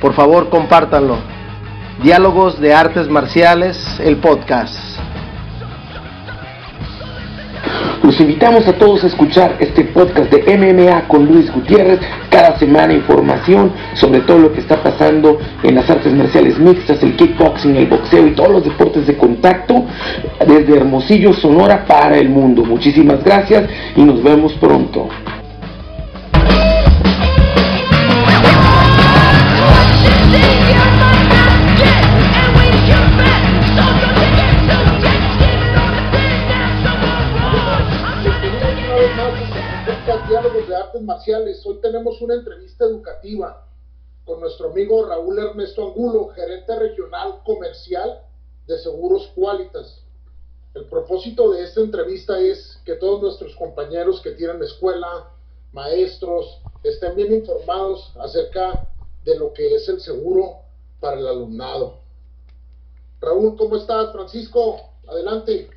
Por favor, compártanlo. Diálogos de Artes Marciales, el podcast. Los invitamos a todos a escuchar este podcast de MMA con Luis Gutiérrez. Cada semana información sobre todo lo que está pasando en las artes marciales mixtas, el kickboxing, el boxeo y todos los deportes de contacto desde Hermosillo, Sonora para el mundo. Muchísimas gracias y nos vemos pronto. Marciales. Hoy tenemos una entrevista educativa con nuestro amigo Raúl Ernesto Angulo, gerente regional comercial de Seguros Qualitas. El propósito de esta entrevista es que todos nuestros compañeros que tienen escuela, maestros, estén bien informados acerca de lo que es el seguro para el alumnado. Raúl, ¿cómo estás? Francisco, adelante.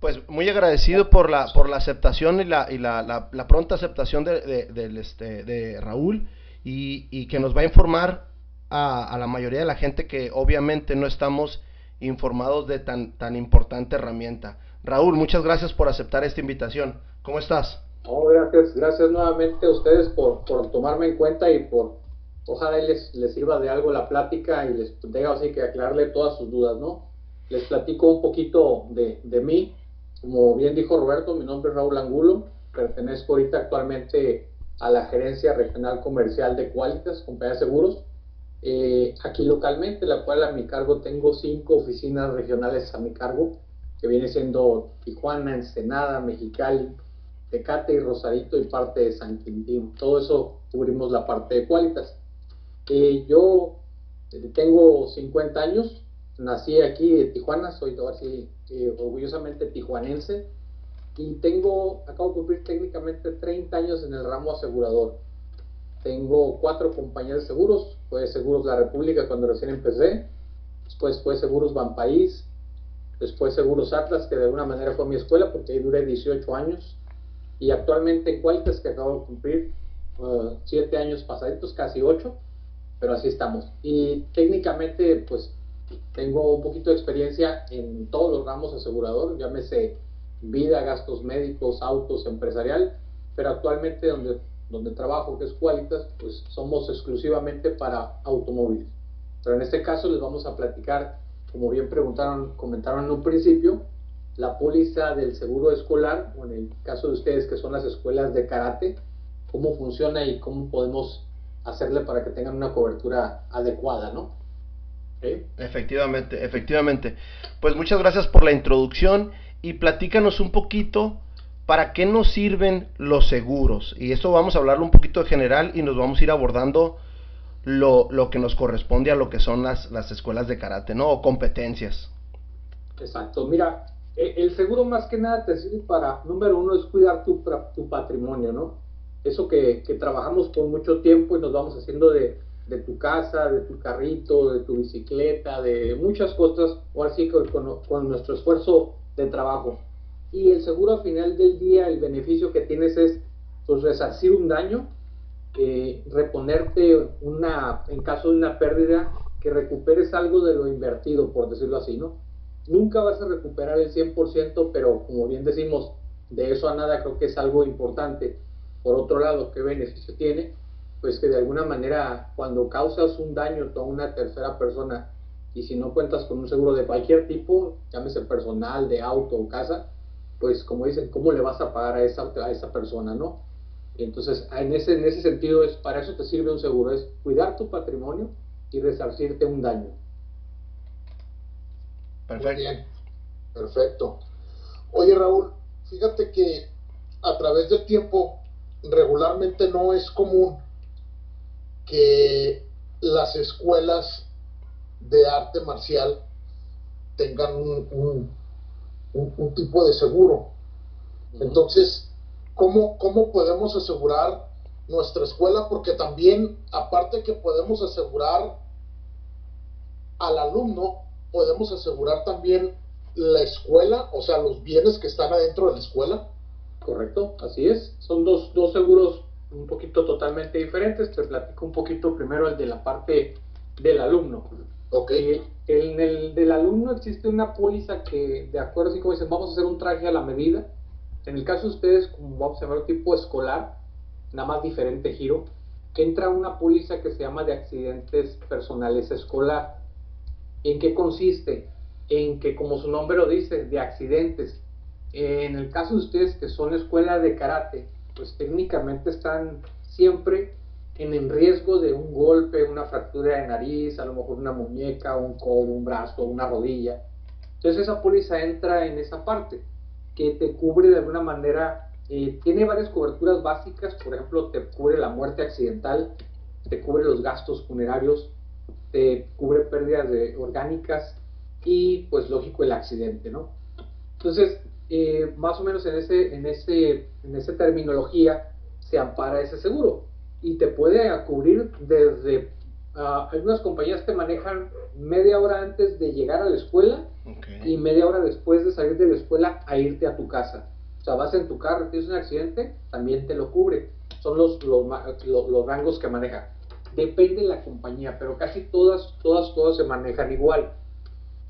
Pues muy agradecido por la, por la aceptación y la, y la, la, pronta aceptación de, de, este, de Raúl y, y, que nos va a informar a, a, la mayoría de la gente que obviamente no estamos informados de tan, tan importante herramienta. Raúl, muchas gracias por aceptar esta invitación. ¿Cómo estás? Oh, gracias, gracias nuevamente a ustedes por, por tomarme en cuenta y por, ojalá les, les sirva de algo la plática y les tenga así que aclararle todas sus dudas, ¿no? Les platico un poquito de, de mí. Como bien dijo Roberto, mi nombre es Raúl Angulo, pertenezco ahorita actualmente a la gerencia regional comercial de Qualitas, compañía de seguros, eh, aquí localmente, la cual a mi cargo tengo cinco oficinas regionales a mi cargo, que viene siendo Tijuana, Ensenada, Mexicali, Tecate y Rosarito y parte de San Quintín. Todo eso cubrimos la parte de Qualitas. Eh, yo tengo 50 años, nací aquí de Tijuana, soy así eh, orgullosamente tijuanense y tengo, acabo de cumplir técnicamente 30 años en el ramo asegurador. Tengo cuatro compañías de seguros, fue Seguros La República cuando recién empecé, después fue Seguros Banpaís, después Seguros Atlas, que de alguna manera fue mi escuela porque ahí duré 18 años, y actualmente en Cualtes, que acabo de cumplir 7 uh, años pasaditos, casi 8, pero así estamos. Y técnicamente, pues tengo un poquito de experiencia en todos los ramos asegurador, llámese vida, gastos médicos, autos, empresarial, pero actualmente donde, donde trabajo, que es Qualitas, pues somos exclusivamente para automóviles. Pero en este caso les vamos a platicar, como bien preguntaron, comentaron en un principio, la póliza del seguro escolar, o en el caso de ustedes que son las escuelas de karate, cómo funciona y cómo podemos hacerle para que tengan una cobertura adecuada, ¿no? Efectivamente, efectivamente. Pues muchas gracias por la introducción y platícanos un poquito para qué nos sirven los seguros. Y esto vamos a hablarlo un poquito de general y nos vamos a ir abordando lo, lo que nos corresponde a lo que son las, las escuelas de karate, ¿no? O competencias. Exacto, mira, e, el seguro más que nada te sirve para, número uno, es cuidar tu, tu patrimonio, ¿no? Eso que, que trabajamos por mucho tiempo y nos vamos haciendo de, de tu casa, de tu carrito, de tu bicicleta, de muchas cosas, o así con, con, nuestro esfuerzo de trabajo. Y el seguro al final del día, el beneficio que tienes es pues, resarcir un daño, eh, reponerte una, en caso de una pérdida, que recuperes algo de lo invertido, por decirlo así, ¿no? Nunca vas a recuperar el 100%, pero como bien decimos, de eso a nada creo que es algo importante. Por otro lado, ¿qué beneficio tiene? Pues que de alguna manera cuando causas un daño a una tercera persona y si no cuentas con un seguro de cualquier tipo, llámese personal, de auto o casa, pues como dicen, ¿cómo le vas a pagar a esa, a esa persona, no? entonces, en ese, en ese sentido, es para eso te sirve un seguro, es cuidar tu patrimonio y resarcirte un daño. Perfecto. bien, perfecto. Oye Raúl, fíjate que a través del tiempo regularmente no es común que las escuelas de arte marcial tengan un, un, tipo de seguro. Entonces, ¿cómo, ¿cómo podemos asegurar nuestra escuela? Porque también, aparte que podemos asegurar al alumno, podemos asegurar también la escuela, o sea, los bienes que están adentro de la escuela. Correcto, así es. Son dos, dos seguros un poquito totalmente diferentes. Te platico un poquito primero el de la parte del alumno. Ok. Eh, en el del alumno existe una póliza que, de acuerdo, así como dicen, vamos a hacer un traje a la medida. En el caso de ustedes, como vamos a ver, tipo escolar, nada más diferente giro, entra una póliza que se llama de accidentes personales escolar. ¿En qué consiste? En que, como su nombre lo dice, de accidentes. En el caso de ustedes que son escuela de karate, pues técnicamente están siempre en riesgo de un golpe, una fractura de nariz, a lo mejor una muñeca, un codo, un brazo, una rodilla. Entonces esa póliza entra en esa parte, que te cubre de alguna manera, eh, tiene varias coberturas básicas, por ejemplo, te cubre la muerte accidental, te cubre los gastos funerarios, te cubre pérdidas de orgánicas y pues lógico el accidente, ¿no? Entonces, eh, más o menos en ese, en ese, en esa terminología se ampara ese seguro y te puede cubrir desde uh, algunas compañías te manejan media hora antes de llegar a la escuela y media hora después de salir de la escuela a irte a tu casa. O sea, vas en tu carro, tienes un accidente, también te lo cubre. Son los, los, los, rangos que maneja. Depende de la compañía, pero casi todas, todas, todas se manejan igual.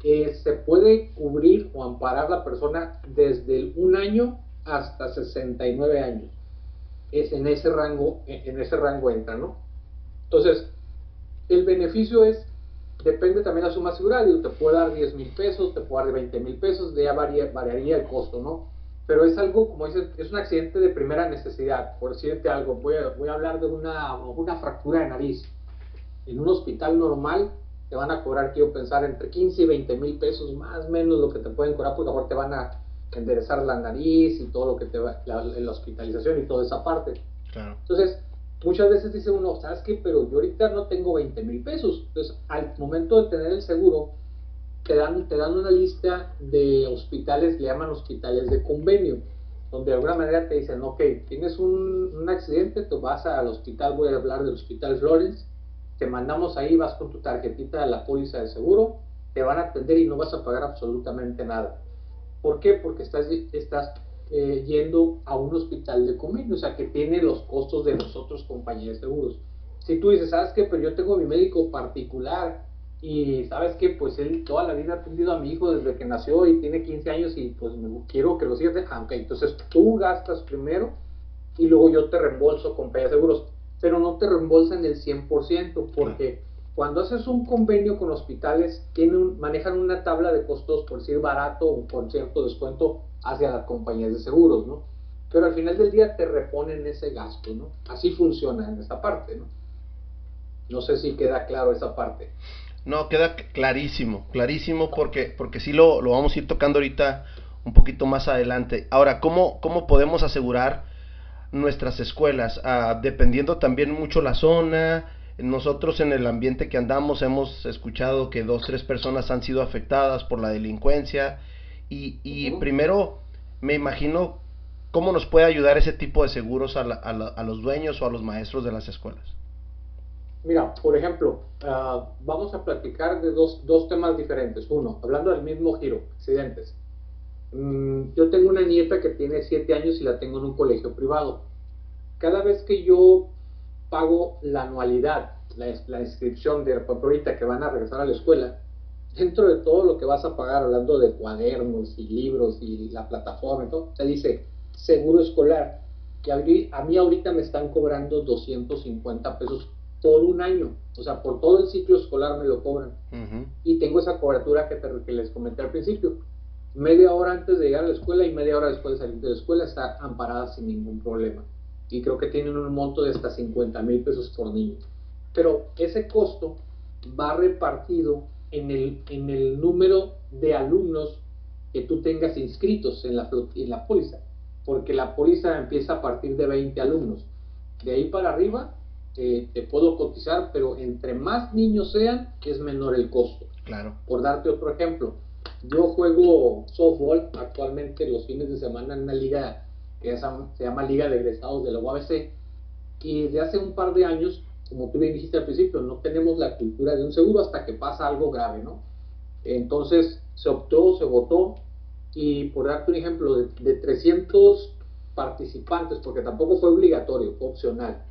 Eh, se puede cubrir o amparar la persona desde un año hasta 69 años es en ese rango, en ese rango entra, ¿no? Entonces, el beneficio es, depende también de la suma asegurada, te puede dar 10 mil pesos, te puede dar 20 mil pesos, ya variaría el costo, ¿no? Pero es algo, como dices, es un accidente de primera necesidad. Por decirte algo, voy a, voy a hablar de una, una fractura de nariz. En un hospital normal te van a cobrar, quiero pensar, entre 15 y 20 mil pesos, más o menos lo que te pueden cobrar, porque mejor te van a enderezar la nariz y todo lo que te va, la, la hospitalización y toda esa parte. Entonces, muchas veces dice uno, ¿sabes qué? Pero yo ahorita no tengo 20 mil pesos. Entonces, al momento de tener el seguro, te dan, te dan una lista de hospitales, le llaman hospitales de convenio, donde de alguna manera te dicen, ok, tienes un, un accidente, tú vas al hospital, voy a hablar del hospital Florence, te mandamos ahí, vas con tu tarjetita de la póliza de seguro, te van a atender y no vas a pagar absolutamente nada. ¿Por qué? Porque estás, estás eh, yendo a un hospital de convenio, o sea, que tiene los costos de los otros compañías de seguros. Si tú dices, ¿sabes qué? Pero yo tengo mi médico particular y ¿sabes qué? Pues él toda la vida ha atendido a mi hijo desde que nació y tiene 15 años y pues quiero que lo sigas Ah, ok, entonces tú gastas primero y luego yo te reembolso compañía de seguros, pero no te reembolsan el 100% porque... Cuando haces un convenio con hospitales, tienen manejan una tabla de costos, por decir barato o con cierto descuento hacia las compañías de seguros, ¿no? Pero al final del día te reponen ese gasto, ¿no? Así funciona en esa parte, ¿no? No sé si queda claro esa parte. No, queda clarísimo, clarísimo porque, porque sí lo, lo vamos a ir tocando ahorita un poquito más adelante. Ahora, ¿cómo, cómo podemos asegurar nuestras escuelas? Ah, dependiendo también mucho la zona, nosotros en el ambiente que andamos hemos escuchado que dos, tres personas han sido afectadas por la delincuencia y, primero me imagino cómo nos puede ayudar ese tipo de seguros a, a, los dueños o a los maestros de las escuelas. Mira, por ejemplo, ah, vamos a platicar de dos, dos, temas diferentes. Uno, hablando del mismo giro, accidentes. Mm, yo tengo una nieta que tiene siete años y la tengo en un colegio privado. Cada vez que yo pago la anualidad, la, inscripción de ahorita que van a regresar a la escuela, dentro de todo lo que vas a pagar, hablando de cuadernos y libros y la plataforma y todo, se dice seguro escolar, que a mí ahorita me están cobrando 250 pesos por un año, o sea, por todo el ciclo escolar me lo cobran. Y tengo esa cobertura que, que les comenté al principio. Media hora antes de llegar a la escuela y media hora después de salir de la escuela está amparada sin ningún problema y creo que tienen un monto de hasta 50 mil pesos por niño. Pero ese costo va repartido en el, en el número de alumnos que tú tengas inscritos en la, en la póliza, porque la póliza empieza a partir de 20 alumnos. De ahí para arriba eh, te puedo cotizar, pero entre más niños sean, es menor el costo. Claro. Por darte otro ejemplo, yo juego softball actualmente los fines de semana en una liga que se llama Liga de Egresados de la UABC y de hace un par de años, como tú bien dijiste al principio, no tenemos la cultura de un seguro hasta que pasa algo grave, ¿no? Entonces se optó, se votó y por darte un ejemplo, de, de 300 participantes, porque tampoco fue obligatorio, fue opcional.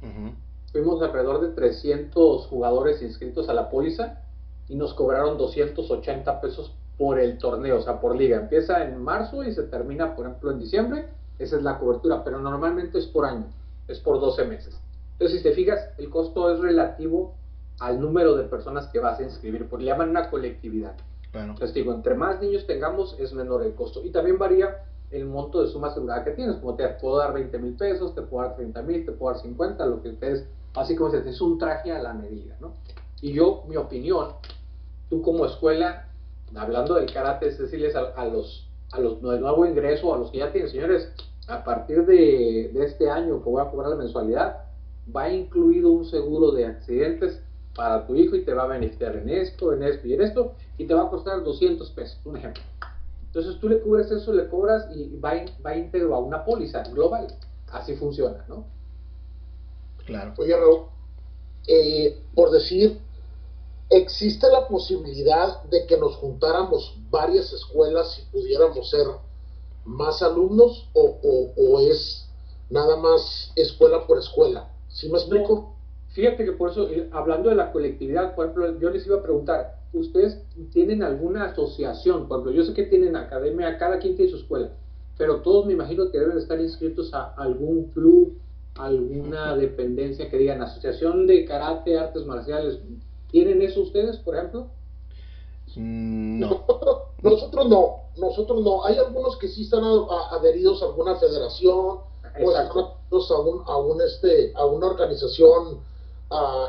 Fuimos alrededor de 300 jugadores inscritos a la póliza y nos cobraron 280 pesos por el torneo, o sea, por liga. Empieza en marzo y se termina, por ejemplo, en diciembre. Esa es la cobertura, pero normalmente es por año, es por 12 meses. Entonces, si te fijas, el costo es relativo al número de personas que vas a inscribir, porque le llaman una colectividad. Entonces digo, entre más niños tengamos, es menor el costo. Y también varía el monto de suma asegurada que tienes. Como te puedo dar 20 mil pesos, te puedo dar 30 mil, te puedo dar 50, lo que ustedes, así como se es un traje a la medida, ¿no? Y yo, mi opinión, tú como escuela, hablando del karate, es decirles a, los, a los de nuevo ingreso, a los que ya tienen, señores, a partir de, de este año que voy a cobrar la mensualidad, va incluido un seguro de accidentes para tu hijo y te va a beneficiar en esto, en esto y en esto, y te va a costar 200 pesos, un ejemplo. Entonces tú le cubres eso, le cobras y va, va íntegro a una póliza global. Así funciona, ¿no? Claro. Oye, Raúl, eh, por decir, ¿existe la posibilidad de que nos juntáramos varias escuelas y pudiéramos ser más alumnos o, o, es nada más escuela por escuela? ¿Sí me explico? fíjate que por eso, eh, hablando de la colectividad, por ejemplo, yo les iba a preguntar, ¿ustedes tienen alguna asociación? Por ejemplo, yo sé que tienen academia, cada quien tiene su escuela, pero todos me imagino que deben estar inscritos a algún club, alguna dependencia que digan asociación de karate, artes marciales. ¿Tienen eso ustedes, por ejemplo? Mm, no. Nosotros no, nosotros no. Hay algunos que sí están adheridos a alguna federación o a, un, a, un, este, a una organización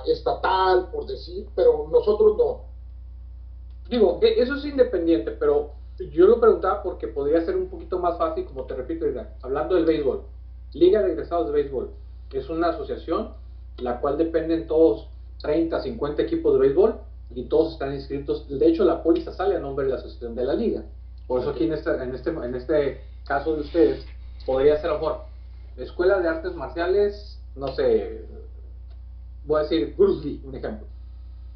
estatal, por decir, pero nosotros no. Digo, e, eso es independiente, pero yo lo preguntaba porque podría ser un poquito más fácil, como te repito, hablando del béisbol. Liga de Egresados de Béisbol es una asociación la cual dependen todos 30, 50 equipos de béisbol y todos están inscritos. De hecho, la póliza sale a nombre de la asociación de la liga. Por eso aquí en este, en este, en este caso de ustedes podría ser a lo mejor Escuela de Artes Marciales, no sé, voy a decir Bruce Lee, un ejemplo.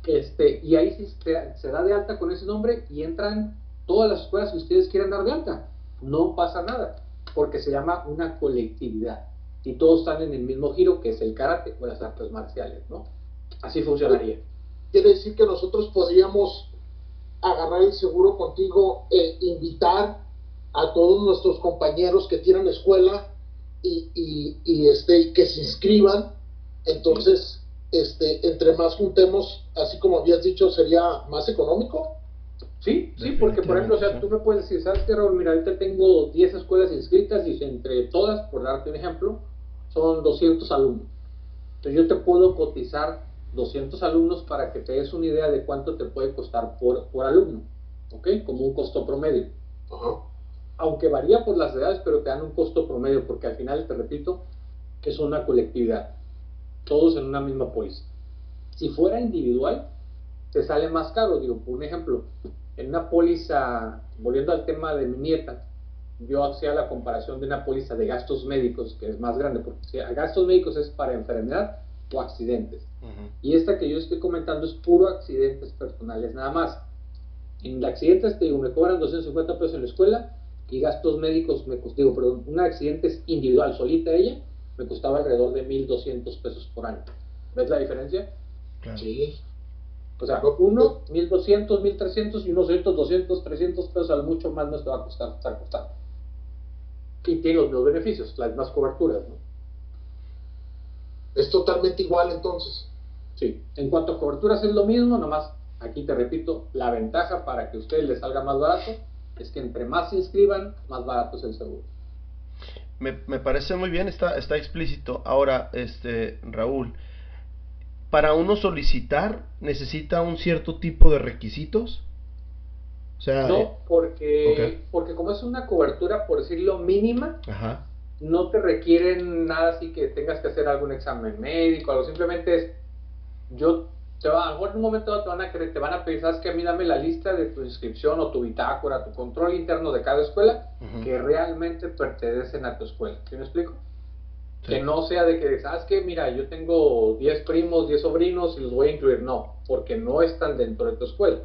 Este, y ahí se, se da de alta con ese nombre y entran todas las escuelas que ustedes quieran dar de alta. No pasa nada, porque se llama una colectividad. Y todos están en el mismo giro, que es el karate o las artes marciales, ¿no? Así funcionaría. Quiere decir que nosotros podríamos agarrar el seguro contigo e invitar a todos nuestros compañeros que tienen escuela y, y, y este, que se inscriban. Entonces, este, entre más juntemos, así como habías dicho, sería más económico. Sí, sí, porque por ejemplo, o sea, tú me puedes decir, ¿sabes qué, Raúl? Mira, ahorita tengo 10 escuelas inscritas y entre todas, por darte un ejemplo, son 200 alumnos. Entonces yo te puedo cotizar 200 alumnos para que te des una idea de cuánto te puede costar por, por alumno, ¿ok? Como un costo promedio. Aunque varía por las edades, pero te dan un costo promedio, porque al final, te repito, es una colectividad todos en una misma póliza. Si fuera individual, te sale más caro. Digo, por un ejemplo, en una póliza, volviendo al tema de mi nieta, yo hacía la comparación de una póliza de gastos médicos, que es más grande, porque si gastos médicos es para enfermedad o accidentes. Y esta que yo estoy comentando es puro accidentes personales, nada más. En accidentes, te digo, me cobran 250 pesos en la escuela y gastos médicos, me digo, pero un accidente es individual, solita ella, me costaba alrededor de 1.200 pesos por año. ¿Ves la diferencia? Sí. O sea, uno, 1.200, 1.300 y unos 200, 300 pesos al mucho más no te va a costar, estar costando. Y tiene los mismos beneficios, las más coberturas, ¿no? Es totalmente igual entonces. Sí, en cuanto a coberturas es lo mismo, nomás aquí te repito, la ventaja para que a ustedes les salga más barato es que entre más se inscriban, más barato es el seguro. Me, me, parece muy bien, está, está explícito. Ahora, este, Raúl, para uno solicitar, ¿necesita un cierto tipo de requisitos? O sea, no, eh, porque, porque como es una cobertura, por decirlo, mínima, no te requieren nada así que tengas que hacer algún examen médico, algo, simplemente es, yo, te va, a lo mejor en un momento te van a querer, te van a pensar que a mí dame la lista de tu inscripción o tu bitácora, tu control interno de cada escuela que realmente pertenecen a tu escuela. ¿Sí me explico? Que no sea de que, ¿sabes qué? Mira, yo tengo 10 primos, 10 sobrinos y los voy a incluir. No, porque no están dentro de tu escuela.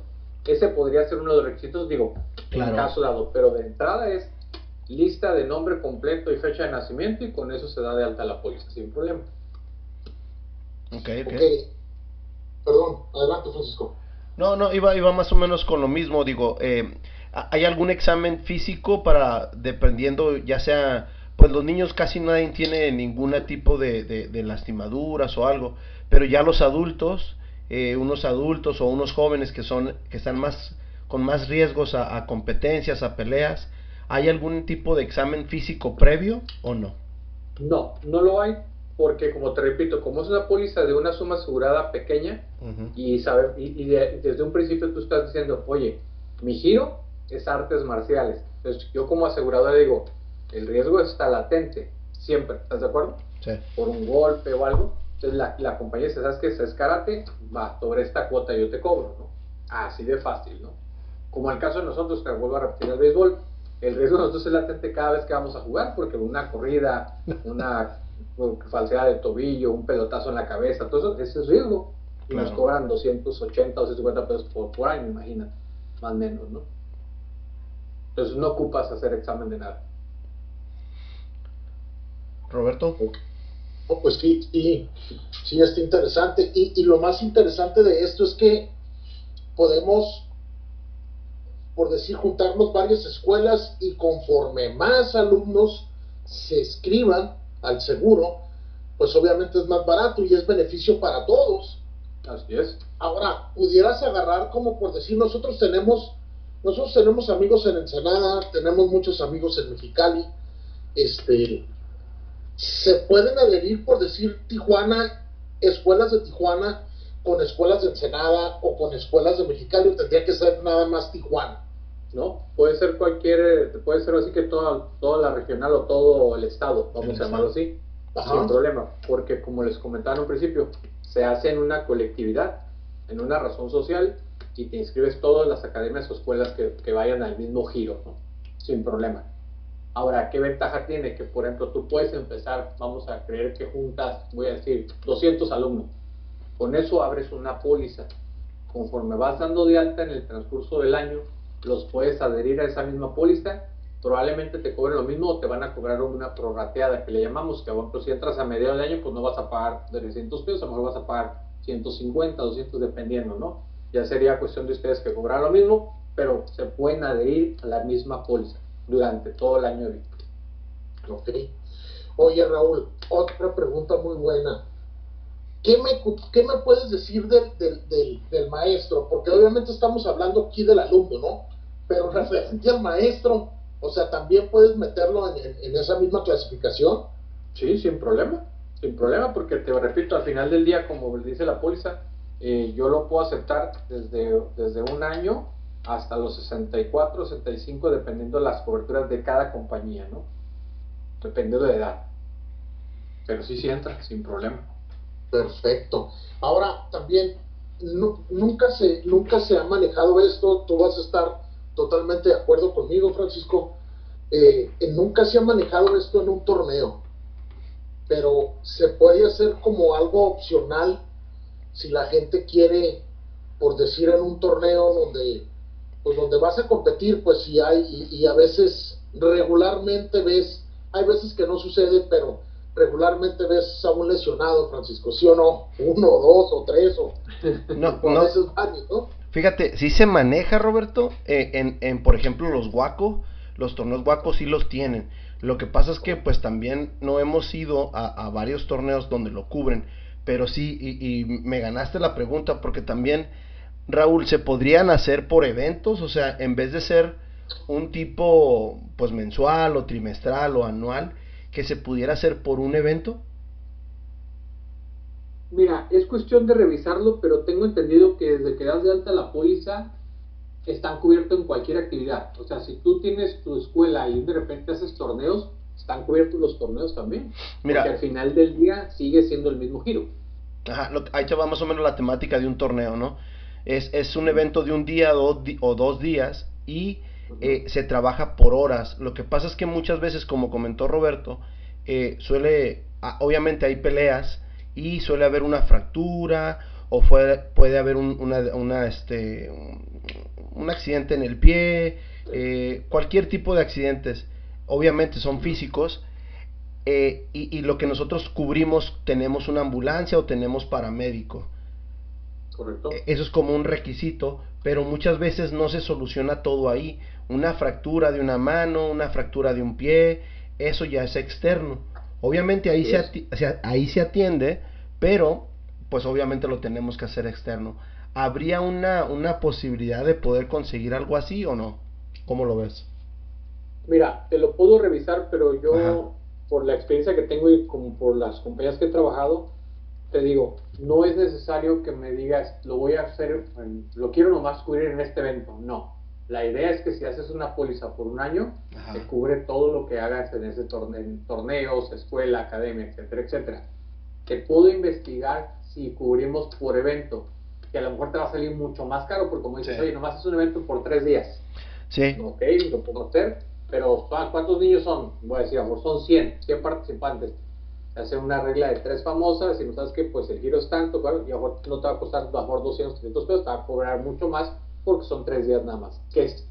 Ese podría ser uno de los requisitos, digo, en caso dado. Pero de entrada es lista de nombre completo y fecha de nacimiento y con eso se da de alta la póliza sin problema. Ok, ok. Perdón, adelante Francisco. No, no, iba, iba más o menos con lo mismo, digo, eh, ¿hay algún examen físico para, dependiendo, ya sea, pues los niños casi nadie tiene ningún tipo de, de, lastimaduras o algo, pero ya los adultos, eh, unos adultos o unos jóvenes que son, que están más, con más riesgos a competencias, a peleas, ¿Hay algún tipo de examen físico previo o no? No, no lo hay porque como te repito, como es una póliza de una suma asegurada pequeña y, sabe, y, desde un principio tú estás diciendo, oye, mi giro es artes marciales. Entonces yo como asegurador digo, el riesgo está latente, siempre, ¿estás de acuerdo? Sí. Por un golpe o algo. Entonces la, la compañía dice, ¿sabes qué? Es karate, va, sobre esta cuota yo te cobro, ¿no? Así de fácil, ¿no? Como el caso de nosotros, que vuelvo a repetir el béisbol, el riesgo de nosotros es latente cada vez que vamos a jugar, porque una corrida, una falsedad de tobillo, un pelotazo en la cabeza, todo eso, ese es riesgo. Y nos cobran 280 o 250 pesos por, por año, imagínate, más o menos, ¿no? Entonces no ocupas hacer examen de nada. Roberto. Oh, pues sí, sí, sí, está interesante. Y, y lo más interesante de esto es que podemos por decir, juntarnos varias escuelas y conforme más alumnos se escriban al seguro, pues obviamente es más barato y es beneficio para todos. Así es. Ahora, pudieras agarrar como por decir, nosotros tenemos, nosotros tenemos amigos en Ensenada, tenemos muchos amigos en Mexicali, este, se pueden adherir por decir Tijuana, escuelas de Tijuana con escuelas de Ensenada o con escuelas de Mexicali, tendría que ser nada más Tijuana. ¿No? Puede ser cualquier, puede ser así que toda, toda la regional o todo el estado, vamos a llamarlo así, sin problema, porque como les comentaba en un principio, se hace en una colectividad, en una razón social, y te inscribes todas las academias o escuelas que, que vayan al mismo giro, ¿no? Sin problema. Ahora, ¿qué ventaja tiene? Que, por ejemplo, tú puedes empezar, vamos a creer que juntas, voy a decir, 200 alumnos. Con eso abres una póliza. Conforme vas dando de alta en el transcurso del año, los puedes adherir a esa misma póliza, probablemente te cobren lo mismo o te van a cobrar una prorrateada que le llamamos, que bueno, si entras a mediados de año, pues no vas a pagar 300 pesos, a lo mejor vas a pagar 150, 200 dependiendo, ¿no? Ya sería cuestión de ustedes que cobrar lo mismo, pero se pueden adherir a la misma póliza durante todo el año de. Oye Raúl, otra pregunta muy buena. ¿Qué me, ¿qué me puedes decir del, del, del, maestro? Porque obviamente estamos hablando aquí del alumno, ¿no? Pero referente al maestro, o sea, también puedes meterlo en, en, esa misma clasificación. Sí, sin problema, sin problema, porque te repito, al final del día, como dice la póliza, eh, yo lo puedo aceptar desde, desde un año hasta los 64, 65, dependiendo de las coberturas de cada compañía, ¿no? Dependiendo de edad. Pero sí, sí entra, sin problema. Perfecto. Ahora también nunca se nunca se ha manejado esto. Tú vas a estar totalmente de acuerdo conmigo, Francisco. Eh, nunca se ha manejado esto en un torneo, pero se puede hacer como algo opcional si la gente quiere, por decir, en un torneo donde pues donde vas a competir, pues si hay y a veces regularmente ves, hay veces que no sucede, pero regularmente ves a un lesionado, Francisco, ¿sí o no? Uno, dos o tres o, no, no. Fíjate, si se maneja, Roberto, eh, en, en, por ejemplo, los guacos, los torneos guacos sí los tienen. Lo que pasa es que pues también no hemos ido a, varios torneos donde lo cubren, pero sí, y, y, me ganaste la pregunta porque también, Raúl, ¿se podrían hacer por eventos? O sea, en vez de ser un tipo pues mensual o trimestral o anual, que se pudiera hacer por un evento? Mira, es cuestión de revisarlo, pero tengo entendido que desde que das de alta la póliza están cubiertos en cualquier actividad. O sea, si tú tienes tu escuela y de repente haces torneos, están cubiertos los torneos también. Mira, porque al final del día sigue siendo el mismo giro. Ajá, ahí te va más o menos la temática de un torneo, ¿no? Es, es un evento de un día o dos días y eh, se trabaja por horas. Lo que pasa es que muchas veces, como comentó Roberto, eh, suele, ah, obviamente hay peleas y suele haber una fractura o puede haber un, una, este, un accidente en el pie, eh, cualquier tipo de accidentes, obviamente son físicos. y, y, lo que nosotros cubrimos, tenemos una ambulancia o tenemos paramédico. Correcto. E, eso es como un requisito, pero muchas veces no se soluciona todo ahí una fractura de una mano, una fractura de un pie, eso ya es externo. Obviamente ahí, se, ahí se atiende, pero pues obviamente lo tenemos que hacer externo. ¿Habría una, una posibilidad de poder conseguir algo así o no? ¿Cómo lo ves? Mira, te lo puedo revisar, pero yo, por la experiencia que tengo y como por las compañías que he trabajado, te digo, no es necesario que me digas, lo voy a hacer, lo quiero nomás cubrir en este evento. No, la idea es que si haces una póliza por un año, te cubre todo lo que hagas en ese torneo, en torneos, escuela, academia, etcétera, etcétera. Te puedo investigar si cubrimos por evento, que a lo mejor te va a salir mucho más caro, porque como dices, oye, nomás es un evento por tres días. Sí. Ok, lo puedo hacer, pero ¿cuántos niños son? Voy a decir, a lo mejor son 100, 100 participantes. Hace una regla de tres famosas, y no sabes que pues el giro es tanto, claro, y a lo mejor no te va a costar a lo mejor 200, 300 pesos, te va a cobrar mucho más porque son tres días nada más. Que es,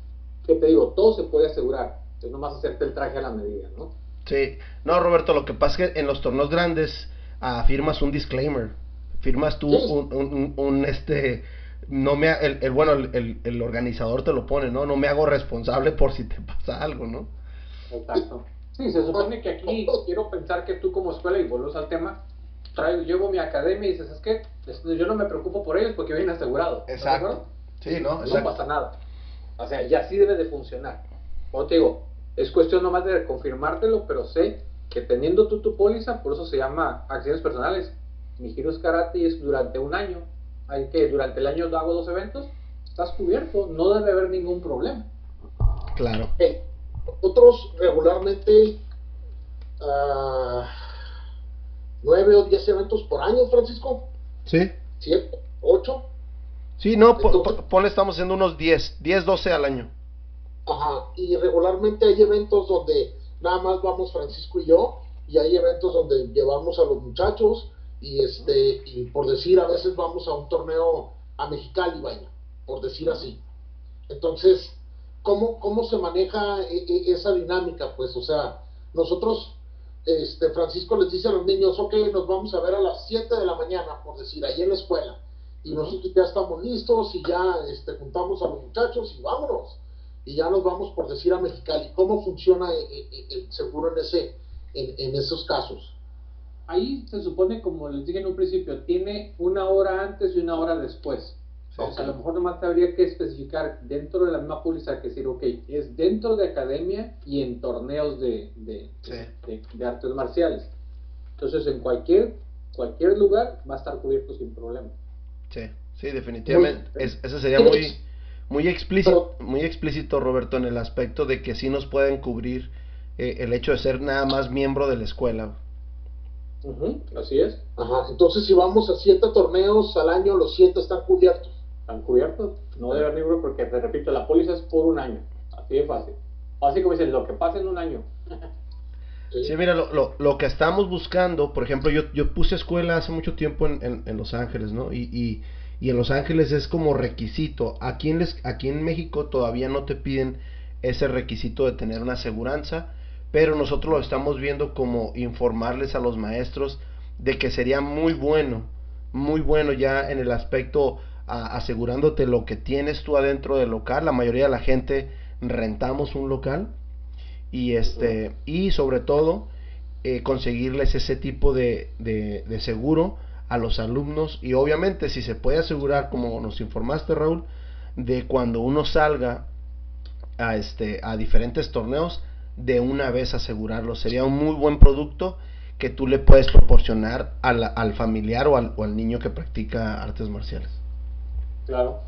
que te digo, todo se puede asegurar, es nomás hacerte el traje a la medida, ¿no? Sí, no, Roberto, lo que pasa es que en los torneos grandes ah, firmas un disclaimer, firmas tú un, un, este, no me, el, el bueno, el, el, organizador te lo pone, ¿no? No me hago responsable por si te pasa algo, ¿no? Exacto. Sí, se supone que aquí quiero pensar que tú como escuela, y volvemos al tema, traigo, llevo mi academia y dices, es que yo no me preocupo por ellos porque vienen asegurado. Exacto. Sí, ¿no? No pasa nada. O sea, y así debe de funcionar. Como te digo, es cuestión nomás de confirmártelo, pero sé que teniendo tú tu póliza, por eso se llama acciones personales. Mi giro es karate y es durante un año. Hay que, durante el año hago dos eventos, estás cubierto, no debe haber ningún problema. Claro. otros regularmente uh, nueve o diez eventos por año, Francisco. Sí. ¿Siete? ¿Ocho? Sí, no, ponle, estamos haciendo unos 10, 10, 12 al año. Ajá, y regularmente hay eventos donde nada más vamos Francisco y yo, y hay eventos donde llevamos a los muchachos, y este, y por decir, a veces vamos a un torneo a Mexicali, vaya, por decir así. Entonces, ¿cómo, cómo se maneja e, e, esa dinámica? Pues, o sea, nosotros, este, Francisco les dice a los niños, ok, nos vamos a ver a las 7 de la mañana, por decir, ahí en la escuela y nosotros ya estamos listos y ya este, juntamos a los muchachos y vámonos. Y ya nos vamos por decir a Mexicali. ¿Cómo funciona eh, eh, eh, el, seguro en, ese, en, esos casos? Ahí se supone, como les dije en un principio, tiene una hora antes y una hora después. O sea, a lo mejor nomás te habría que especificar dentro de la misma póliza que decir, ok, es dentro de academia y en torneos de, de, de, artes marciales. Entonces, en cualquier, cualquier lugar va a estar cubierto sin problema. Sí, sí, definitivamente. eso sería muy, muy, explícito, muy explícito, Roberto, en el aspecto de que sí nos pueden cubrir eh, el hecho de ser nada más miembro de la escuela. así es. Ajá, entonces si vamos a siete torneos al año, los siete están cubiertos. Están cubiertos, no debe haber libro porque, te repito, la póliza es por un año, así de fácil. Así como dicen, lo que pasa en un año. Sí, mira, lo, lo, lo, que estamos buscando, por ejemplo, yo, yo puse escuela hace mucho tiempo en, en, Los Ángeles, ¿no? Y, y, y, en Los Ángeles es como requisito. Aquí en, les, aquí en México todavía no te piden ese requisito de tener una aseguranza, pero nosotros lo estamos viendo como informarles a los maestros de que sería muy bueno, muy bueno ya en el aspecto asegurándote lo que tienes tú adentro del local. La mayoría de la gente rentamos un local y este y sobre todo eh, conseguirles ese tipo de, de, seguro a los alumnos. Y obviamente si se puede asegurar como nos informaste Raúl de cuando uno salga a este a diferentes torneos de una vez asegurarlo. Sería un muy buen producto que tú le puedes proporcionar al, al familiar o al, o al niño que practica artes marciales. Claro.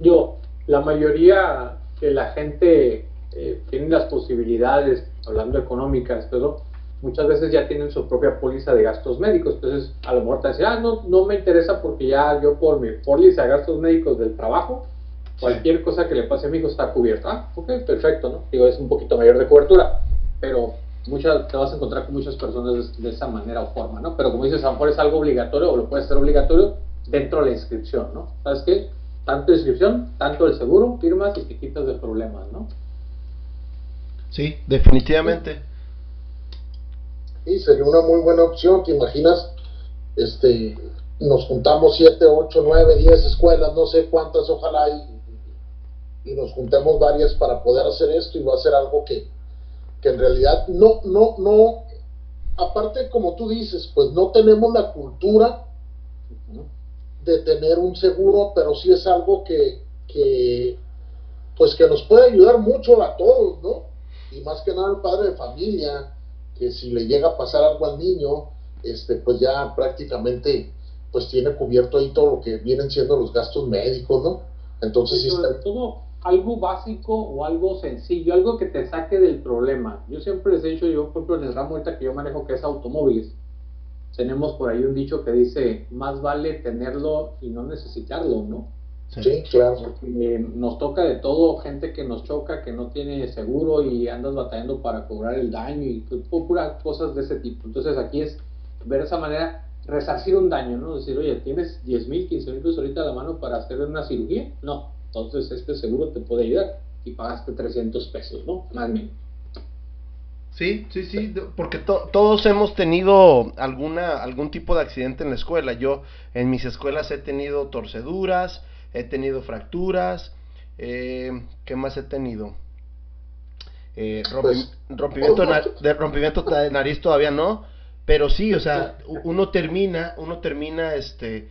Yo la mayoría de la gente eh, tienen las posibilidades, hablando económicas, pero muchas veces ya tienen su propia póliza de gastos médicos. Entonces, a lo mejor te dicen, ah, no, no me interesa porque ya yo por mi póliza de gastos médicos del trabajo, cualquier cosa que le pase a mi hijo está cubierta. Ah, ok, perfecto, ¿no? Digo, es un poquito mayor de cobertura, pero muchas, te vas a encontrar con muchas personas de, esa manera o forma, ¿no? Pero como dices, a lo mejor es algo obligatorio o lo puede ser obligatorio dentro de la inscripción, ¿no? ¿Sabes qué? Tanto inscripción, tanto el seguro, firmas y te quitas de problemas, ¿no? Sí, definitivamente. Sí, sería una muy buena opción, ¿te imaginas? Este, nos juntamos 7, 8, 9, 10 escuelas, no sé cuántas, ojalá y, y nos juntemos varias para poder hacer esto y va a ser algo que, que en realidad no, no, no, aparte como tú dices, pues no tenemos la cultura de tener un seguro, pero sí es algo que, que pues que nos puede ayudar mucho a todos, ¿no? Y más que nada el padre de familia, que si le llega a pasar algo al niño, este, pues ya prácticamente pues tiene cubierto ahí todo lo que vienen siendo los gastos médicos, ¿no? Entonces, sí está... todo algo básico o algo sencillo, algo que te saque del problema. Yo siempre les he dicho, yo por ejemplo en el ramo ahorita que yo manejo que es automóviles, tenemos por ahí un dicho que dice, más vale tenerlo y no necesitarlo, ¿no? Sí, claro. nos toca de todo, gente que nos choca, que no tiene seguro y andas batallando para cobrar el daño y puras cosas de ese tipo. Entonces aquí es ver esa manera, resarcir un daño, ¿no? Decir, oye, ¿tienes 10 mil, 15 mil pesos ahorita a la mano para hacer una cirugía? No, entonces este seguro te puede ayudar y pagaste 300 pesos, ¿no? Más bien. Sí, sí, sí, porque todos hemos tenido alguna algún tipo de accidente en la escuela. Yo en mis escuelas he tenido torceduras, he tenido fracturas, eh, ¿qué más he tenido? Eh, pues, rompimiento, de, rompimiento de nariz todavía no, pero sí, o sea, uno termina, uno termina, este,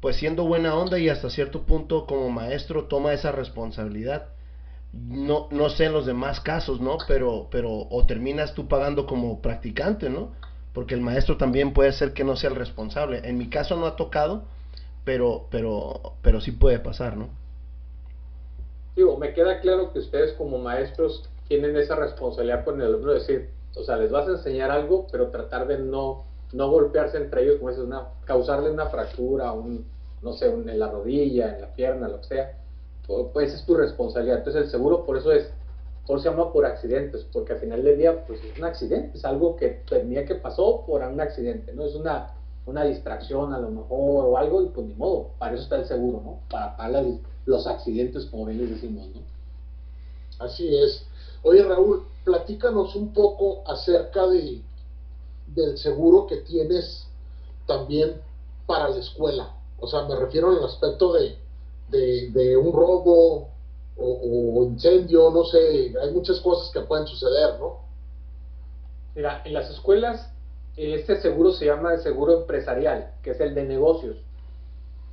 pues siendo buena onda y hasta cierto punto como maestro toma esa responsabilidad. No, no sé en los demás casos, ¿no? Pero, pero, o terminas tú pagando como practicante, ¿no? Porque el maestro también puede ser que no sea el responsable. En mi caso no ha tocado, pero, pero, pero sí puede pasar, ¿no? Digo, me queda claro que ustedes como maestros tienen esa responsabilidad con el alumno, decir, o sea, les vas a enseñar algo, pero tratar de no, no golpearse entre ellos, como es una, causarle una fractura, un, no sé, en la rodilla, en la pierna, lo que sea, pues es tu responsabilidad. Entonces el seguro por eso es, por se llama por accidentes, porque al final del día, pues es un accidente, es algo que tenía que pasó por un accidente, no es una una distracción a lo mejor o algo, y pues ni modo, para eso está el seguro, ¿no? Para, para los accidentes, como bien les decimos, ¿no? Así es. Oye, Raúl, platícanos un poco acerca de, del seguro que tienes también para la escuela. O sea, me refiero al aspecto de, de, un robo o, o, incendio, no sé, hay muchas cosas que pueden suceder, ¿no? Mira, en las escuelas este seguro se llama el seguro empresarial, que es el de negocios.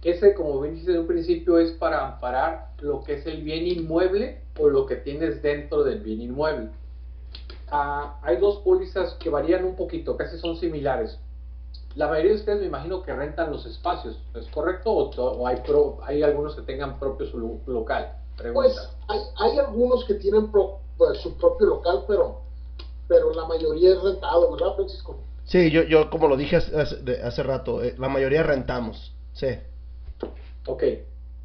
Ese, como bien dice en un principio, es para amparar lo que es el bien inmueble o lo que tienes dentro del bien inmueble. Ah, hay dos pólizas que varían un poquito, casi son similares. La mayoría de ustedes me imagino que rentan los espacios, ¿es correcto? ¿O, hay, hay algunos que tengan propio su local? Pues hay, hay, algunos que tienen pues, su propio local, pero, pero la mayoría es rentado, ¿verdad, Francisco? Sí, yo, yo como lo dije hace, hace rato, eh, la mayoría rentamos, sí. Ok,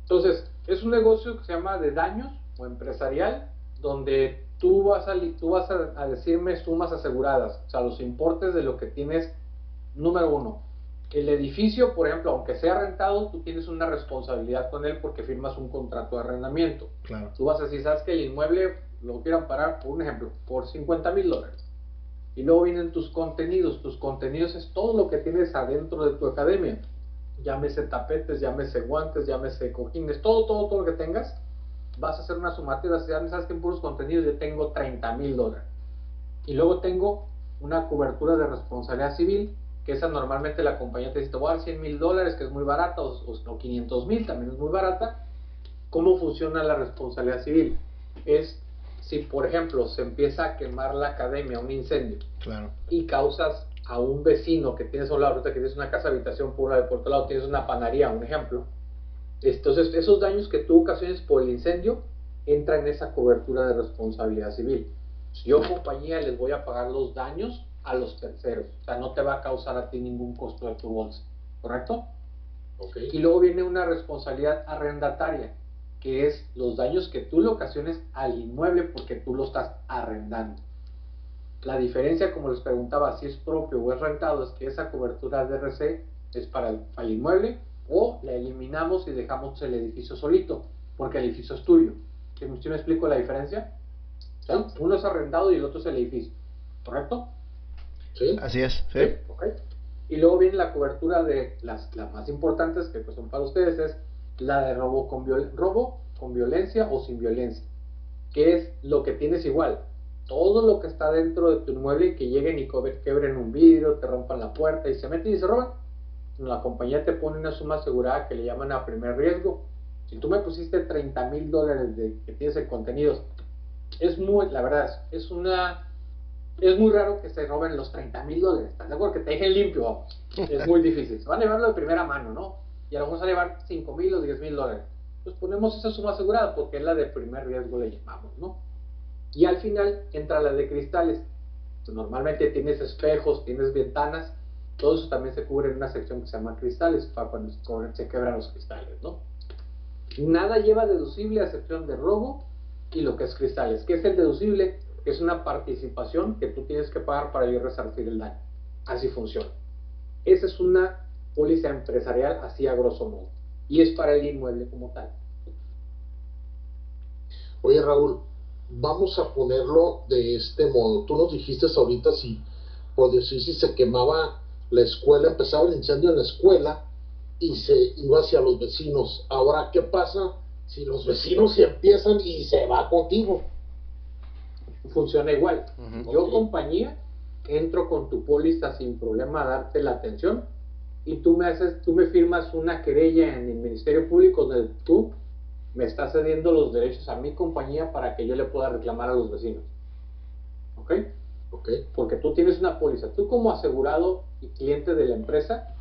entonces es un negocio que se llama de daños o empresarial, donde tú vas a, tú vas a, decirme sumas aseguradas, o sea, los importes de lo que tienes, número uno. El edificio, por ejemplo, aunque sea rentado, tú tienes una responsabilidad con él porque firmas un contrato de arrendamiento. Claro. Tú vas a decir, sabes que el inmueble lo quieran parar, por un ejemplo, por 50 mil dólares y luego vienen tus contenidos. Tus contenidos es todo lo que tienes adentro de tu academia. Llámese tapetes, llámese guantes, llámese cojines, todo, todo, todo lo que tengas. Vas a hacer una sumativa, ya sabes que en puros contenidos yo tengo 30 mil dólares. Y luego tengo una cobertura de responsabilidad civil, que esa normalmente la compañía te dice, te voy a dar 100 mil dólares, que es muy barata, o, o 500 mil, también es muy barata. ¿Cómo funciona la responsabilidad civil? Es si por ejemplo se empieza a quemar la academia, un incendio, y causas a un vecino que tienes a un lado, que tienes una casa habitación pura de por otro lado tienes una panadería, un ejemplo, entonces esos daños que tú ocasiones por el incendio, entra en esa cobertura de responsabilidad civil. Si yo compañía les voy a pagar los daños a los terceros, o sea, no te va a causar a ti ningún costo de tu bolsa, ¿correcto? Okay. Y luego viene una responsabilidad arrendataria, que es los daños que tú le ocasiones al inmueble porque tú lo estás arrendando. La diferencia, como les preguntaba, si es propio o es rentado, es que esa cobertura de RC es para el, para el inmueble o la eliminamos y dejamos el edificio solito, porque el edificio es tuyo. ¿Sí me sí me explico la diferencia? Uno es arrendado y el otro es el edificio, ¿correcto? Sí. Así es, sí. Ok. Y luego viene la cobertura de las, las más importantes, que pues son para ustedes, es la de robo con, robo con violencia o sin violencia, que es lo que tienes igual. Todo lo que está dentro de tu inmueble que lleguen y quebren un vidrio, te rompan la puerta y se meten y se roban. La compañía te pone una suma asegurada que le llaman a primer riesgo. Si tú me pusiste 30 mil dólares de que tienes en contenidos, es muy, la verdad, es, una es muy raro que se roben los 30 mil dólares. ¿Estás de acuerdo? Que te dejen limpio. Es muy difícil. Se van a llevarlo de primera mano, ¿no? Y a lo mejor se van a llevar 5 mil o 10 mil dólares. Pues ponemos esa suma asegurada porque es la de primer riesgo, le llamamos, ¿no? Y al final entra la de cristales. Pues normalmente tienes espejos, tienes ventanas. Todo eso también se cubre en una sección que se llama cristales, para cuando se quebran los cristales, ¿no? Nada lleva deducible a excepción de robo y lo que es cristales. ¿Qué es el deducible? Es una participación que tú tienes que pagar para yo resarcir el daño. Así funciona. Esa es una póliza empresarial así a grosso modo. Y es para el inmueble como tal. Oye, Raúl, vamos a ponerlo de este modo. Tú nos dijiste ahorita si, por decir, si se quemaba la escuela, empezaba el incendio en la escuela y se iba hacia los vecinos. Ahora, ¿qué pasa si los vecinos se empiezan y se va contigo? Funciona igual. Ujú. Yo Ok. compañía entro con tu póliza sin problema a darte la atención y tú me haces, tú me firmas una querella en el Ministerio Público donde tú me estás cediendo los derechos a mi compañía para que yo le pueda reclamar a los vecinos. ¿Ok? Ok, Porque tú tienes una póliza. Tú como asegurado y cliente de la empresa,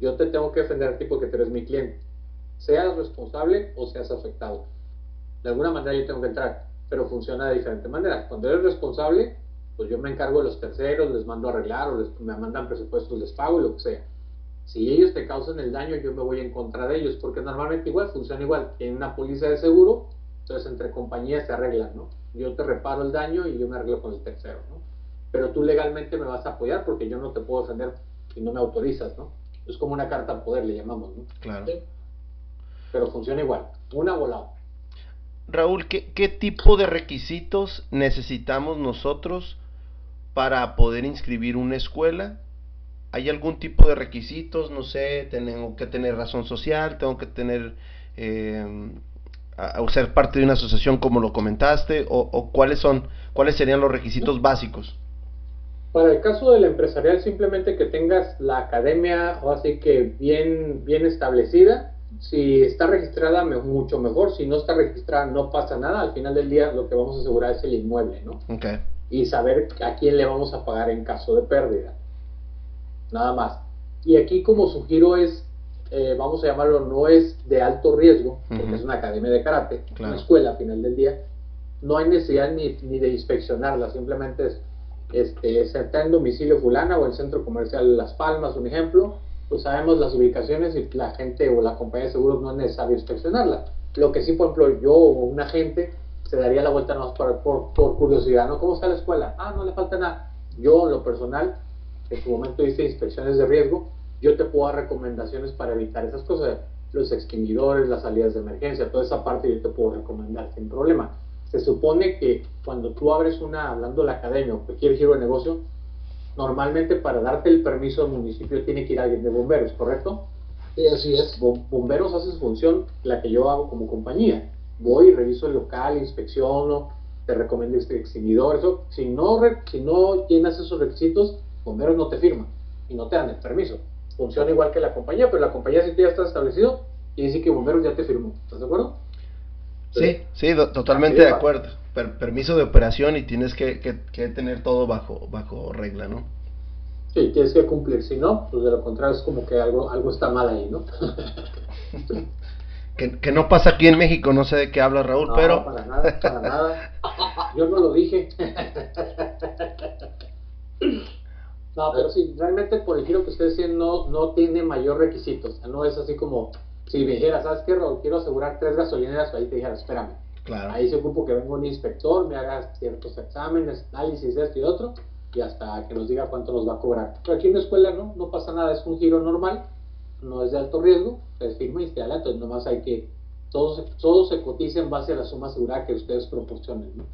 yo te tengo que defender a ti porque tú eres mi cliente. Seas responsable o seas afectado. De alguna manera yo tengo que entrar, pero funciona de diferente manera. Cuando eres responsable, pues yo me encargo de los terceros, les mando a arreglar o les, me mandan presupuestos, les pago y lo que sea. Si ellos te causan el daño, yo me voy en contra de ellos, porque normalmente igual funciona igual. Tienen una póliza de seguro, entonces entre compañías se arreglan, ¿no? Yo te reparo el daño y yo me arreglo con el tercero, ¿no? Pero tú legalmente me vas a apoyar porque yo no te puedo defender si no me autorizas, ¿no? Es como una carta al poder, le llamamos, ¿no? Claro. Sí. Pero funciona igual, una volada. Raúl, ¿qué, qué tipo de requisitos necesitamos nosotros para poder inscribir una escuela? ¿Hay algún tipo de requisitos? No sé, tengo que tener razón social, tengo que tener, eh, a, a ser parte de una asociación como lo comentaste, o, o cuáles son, cuáles serían los requisitos básicos. Para el caso del empresarial, simplemente que tengas la academia o así que bien, bien establecida. Si está registrada, me- mucho mejor. Si no está registrada, no pasa nada. Al final del día, lo que vamos a asegurar es el inmueble, ¿no? Ok, y saber a quién le vamos a pagar en caso de pérdida. Nada más. Y aquí como su giro es, eh, vamos a llamarlo, no es de alto riesgo, porque Ujú. es una academia de karate, Claro. una escuela al final del día, no hay necesidad ni, ni de inspeccionarla, simplemente es, este, está en domicilio fulana o el centro comercial Las Palmas, un ejemplo, pues sabemos las ubicaciones y la gente o la compañía de seguros no es necesario inspeccionarla. Lo que sí, por ejemplo, yo o un agente se daría la vuelta nomás por, por, por curiosidad, ¿no? ¿Cómo está la escuela? Ah, no le falta nada. Yo, en lo personal, en su momento hice inspecciones de riesgo, yo te puedo dar recomendaciones para evitar esas cosas, los extinguidores, las salidas de emergencia, toda esa parte yo te puedo recomendar sin problema. Se supone que cuando tú abres una, hablando de la academia o cualquier giro de negocio, normalmente para darte el permiso del municipio tiene que ir alguien de bomberos, ¿correcto? y así es. Bom- Bomberos hace su función, la que yo hago como compañía. Voy reviso el local, inspecciono, te recomiendo este extinguidor, eso. Si no, si no llenas esos requisitos, bomberos no te firman y no te dan el permiso. Funciona igual que la compañía, pero la compañía si tú ya estás establecido, y dice que bomberos ya te firmó. ¿Estás de acuerdo? Sí, sí, totalmente de acuerdo. Per- permiso de operación y tienes que, que- que tener todo bajo, bajo regla, ¿no? Sí, tienes que cumplir. Si no, pues de lo contrario es como que algo, algo está mal ahí, ¿no? que, no pasa aquí en México, no sé de qué habla Raúl, no, pero... para nada, para nada. Yo no lo dije. No, pero sí, realmente por el giro que ustedes dicen no, no tiene mayor requisito. O sea, no es así como si me dijera, ¿sabes qué, Raúl? Quiero asegurar tres gasolineras, ahí te dijera, espérame. Claro. Ahí se ocupo que venga un inspector, me haga ciertos exámenes, análisis de esto y otro, y hasta que nos diga cuánto nos va a cobrar. Pero aquí en la escuela no, no pasa nada, es un giro normal, no es de alto riesgo, se firma y instala, entonces nomás hay que, todo, todo se cotiza en base a la suma asegurada que ustedes proporcionen, ¿no?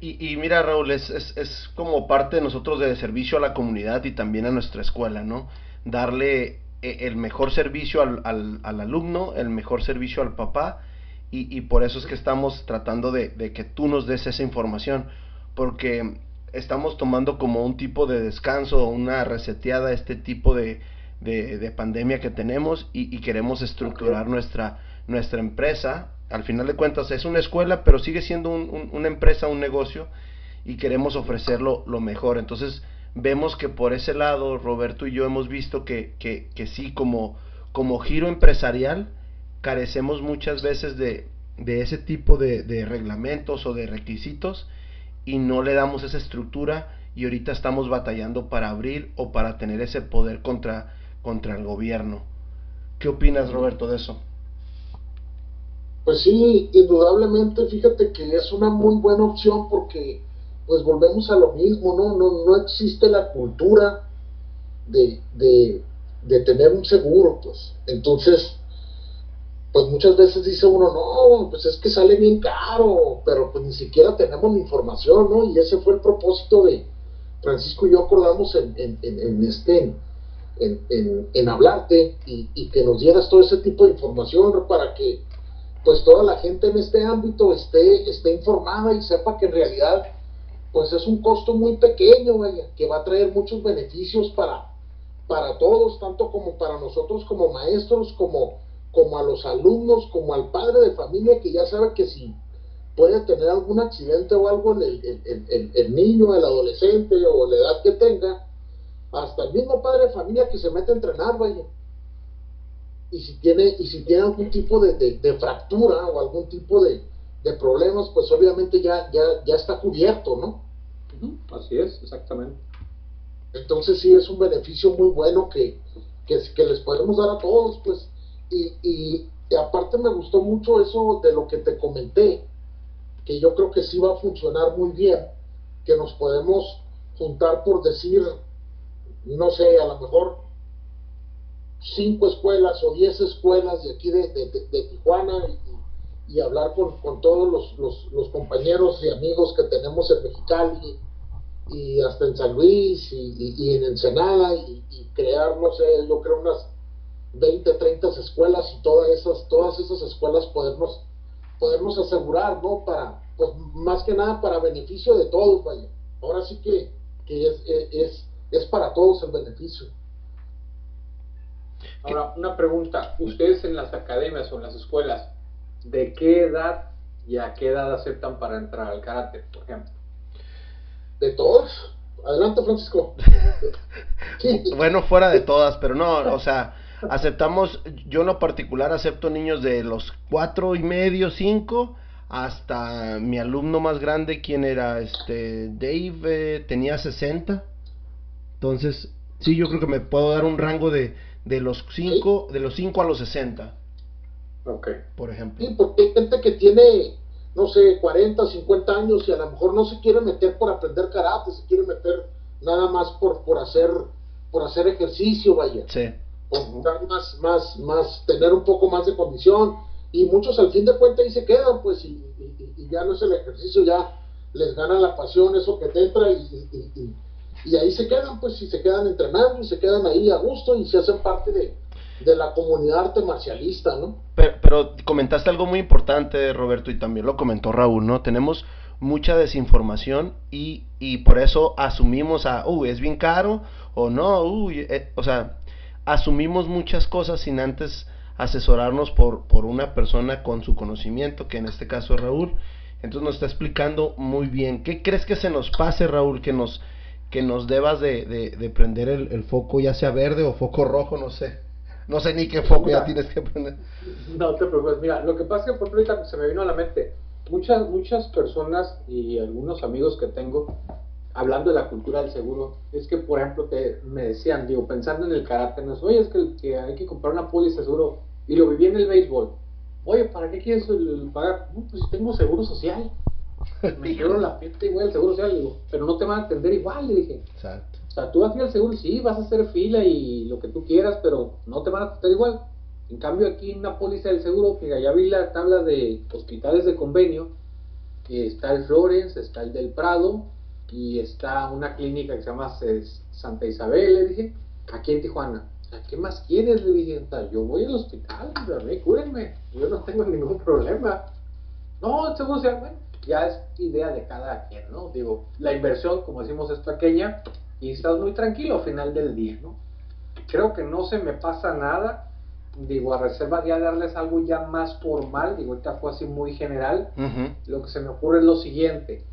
Y, y, mira, Raúl, es, es, es, como parte de nosotros de servicio a la comunidad y también a nuestra escuela, ¿no? Darle eh, el mejor servicio al, al, al alumno, el mejor servicio al papá, y, y, por eso es que estamos tratando de, de, que tú nos des esa información, porque estamos tomando como un tipo de descanso, una reseteada, este tipo de, de, de pandemia que tenemos y, y queremos estructurar okay. nuestra, nuestra empresa al final de cuentas es una escuela, pero sigue siendo un, un, una empresa, un negocio, y queremos ofrecerlo lo mejor. Entonces vemos que por ese lado, Roberto y yo hemos visto que sí, como, como giro empresarial, carecemos muchas veces de, de ese tipo de, de, reglamentos o de requisitos y no le damos esa estructura y ahorita estamos batallando para abrir o para tener ese poder contra, contra el gobierno. ¿Qué opinas, Roberto, de eso? Pues sí, indudablemente, fíjate que es una muy buena opción porque pues volvemos a lo mismo, ¿no? No, no existe la cultura de, de, de tener un seguro, pues. Entonces, pues muchas veces dice uno, no, pues es que sale bien caro, pero pues ni siquiera tenemos la información, ¿no? Y ese fue el propósito de Francisco y yo acordamos en, en, en, en este, en, en, hablarte y, y que nos dieras todo ese tipo de información para que pues toda la gente en este ámbito esté, esté informada y sepa que en realidad pues es un costo muy pequeño, vaya, que va a traer muchos beneficios para, para todos, tanto como para nosotros como maestros, como, como a los alumnos, como al padre de familia que ya sabe que si puede tener algún accidente o algo el, el, el, el niño, el adolescente o la edad que tenga, hasta el mismo padre de familia que se mete a entrenar, vaya, y si tiene y si tiene algún tipo de, de, de fractura o algún tipo de, de, problemas pues obviamente ya ya ya está cubierto no así es exactamente. Entonces sí es un beneficio muy bueno que, que, que les podemos dar a todos pues. Y, y, y, aparte me gustó mucho eso de lo que te comenté que yo creo que sí va a funcionar muy bien que nos podemos juntar por decir no sé a lo mejor cinco escuelas o diez escuelas de aquí de, de, de, de Tijuana y, y, hablar con, con todos los, los, los, compañeros y amigos que tenemos en Mexicali y hasta en San Luis y, y en Ensenada y, crear, no sé, yo creo unas 20, 30 escuelas y todas esas, todas esas escuelas podernos, podernos asegurar, ¿no? Para, pues más que nada para beneficio de todos, vaya. Ahora sí que, que es, es, es para todos el beneficio. Ahora, una pregunta. Ustedes en las academias o en las escuelas, ¿de qué edad y a qué edad aceptan para entrar al karate, por ejemplo? De todos. Adelante, Francisco. bueno, fuera de todas, pero no, o sea, aceptamos, yo en lo particular acepto niños de los cuatro y medio, cinco, hasta mi alumno más grande, quien era este Dave, eh, tenía 60. Entonces, sí, yo creo que me puedo dar un rango de, de los 5 ¿Sí? de los 5 a los 60. Ok. Por ejemplo. Sí, porque hay gente que tiene, no sé, 40, 50 años y a lo mejor no se quiere meter por aprender karate, se quiere meter nada más por, por hacer por hacer ejercicio, vaya. Sí. Por más, más, más, tener un poco más de condición. Y muchos al fin de cuentas ahí se quedan, pues, y, y, y ya no es el ejercicio, ya les gana la pasión, eso que te entra y, y y ahí se quedan, pues, y se quedan entrenando, y se quedan ahí a gusto, y se hacen parte de, de la comunidad arte marcialista, ¿no? Pero, pero, comentaste algo muy importante, Roberto, y también lo comentó Raúl, ¿no? Tenemos mucha desinformación y, y por eso asumimos a, uy, es bien caro, o no, uy, eh, o sea, asumimos muchas cosas sin antes asesorarnos por, por una persona con su conocimiento, que en este caso es Raúl. Entonces nos está explicando muy bien. ¿Qué crees que se nos pase, Raúl, que nos que nos debas de, de, de prender el, el, foco, ya sea verde o foco rojo, no sé. No sé ni qué foco ya tienes que aprender. No te preocupes, mira, lo que pasa es que por ahorita se me vino a la mente, muchas, muchas personas y algunos amigos que tengo, hablando de la cultura del seguro, es que, por ejemplo, te, me decían, digo, pensando en el carácter, no oye, es que, que, hay que comprar una póliza de seguro, y lo viví en el béisbol. Oye, ¿para qué quieres pagar? No, pues tengo seguro social. Me quiero la fiesta igual el seguro social, digo, pero no te van a atender igual, le dije. Exacto. O sea, tú vas a ir al seguro, sí, vas a hacer fila y lo que tú quieras, pero no te van a atender igual. En cambio, aquí en una póliza del seguro, que ya vi la tabla de hospitales de convenio, está el Florence, está el del Prado, y está una clínica que se llama Santa Isabel, le dije, aquí en Tijuana. ¿Qué más quieres? Le dije, yo voy al hospital, mí, cúrenme, yo no tengo ningún problema. No, seguro sea, bueno, ya es idea de cada quien, ¿no? Digo, la inversión, como decimos, es pequeña y estás muy tranquilo al final del día, ¿no? Creo que no se me pasa nada, digo, a reserva de darles algo ya más formal, digo, ahorita fue así muy general, lo que se me ocurre es lo siguiente,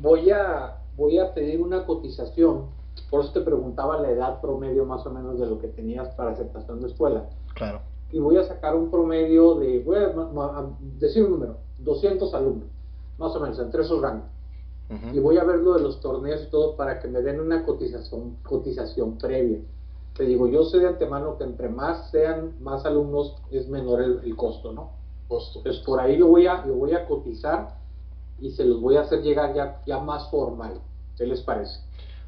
voy a voy a pedir una cotización, por eso te preguntaba la edad promedio más o menos de lo que tenías para aceptación de escuela. Claro. Y voy a sacar un promedio de, voy a decir un número, 200 alumnos, más o menos, entre esos rangos. Y voy a ver lo de los torneos y todo para que me den una cotización, cotización previa. Te digo, yo sé de antemano que entre más sean más alumnos es menor el, costo, ¿no? Costo. Entonces por ahí lo voy a, lo voy a cotizar y se los voy a hacer llegar ya, ya más formal. ¿Qué les parece?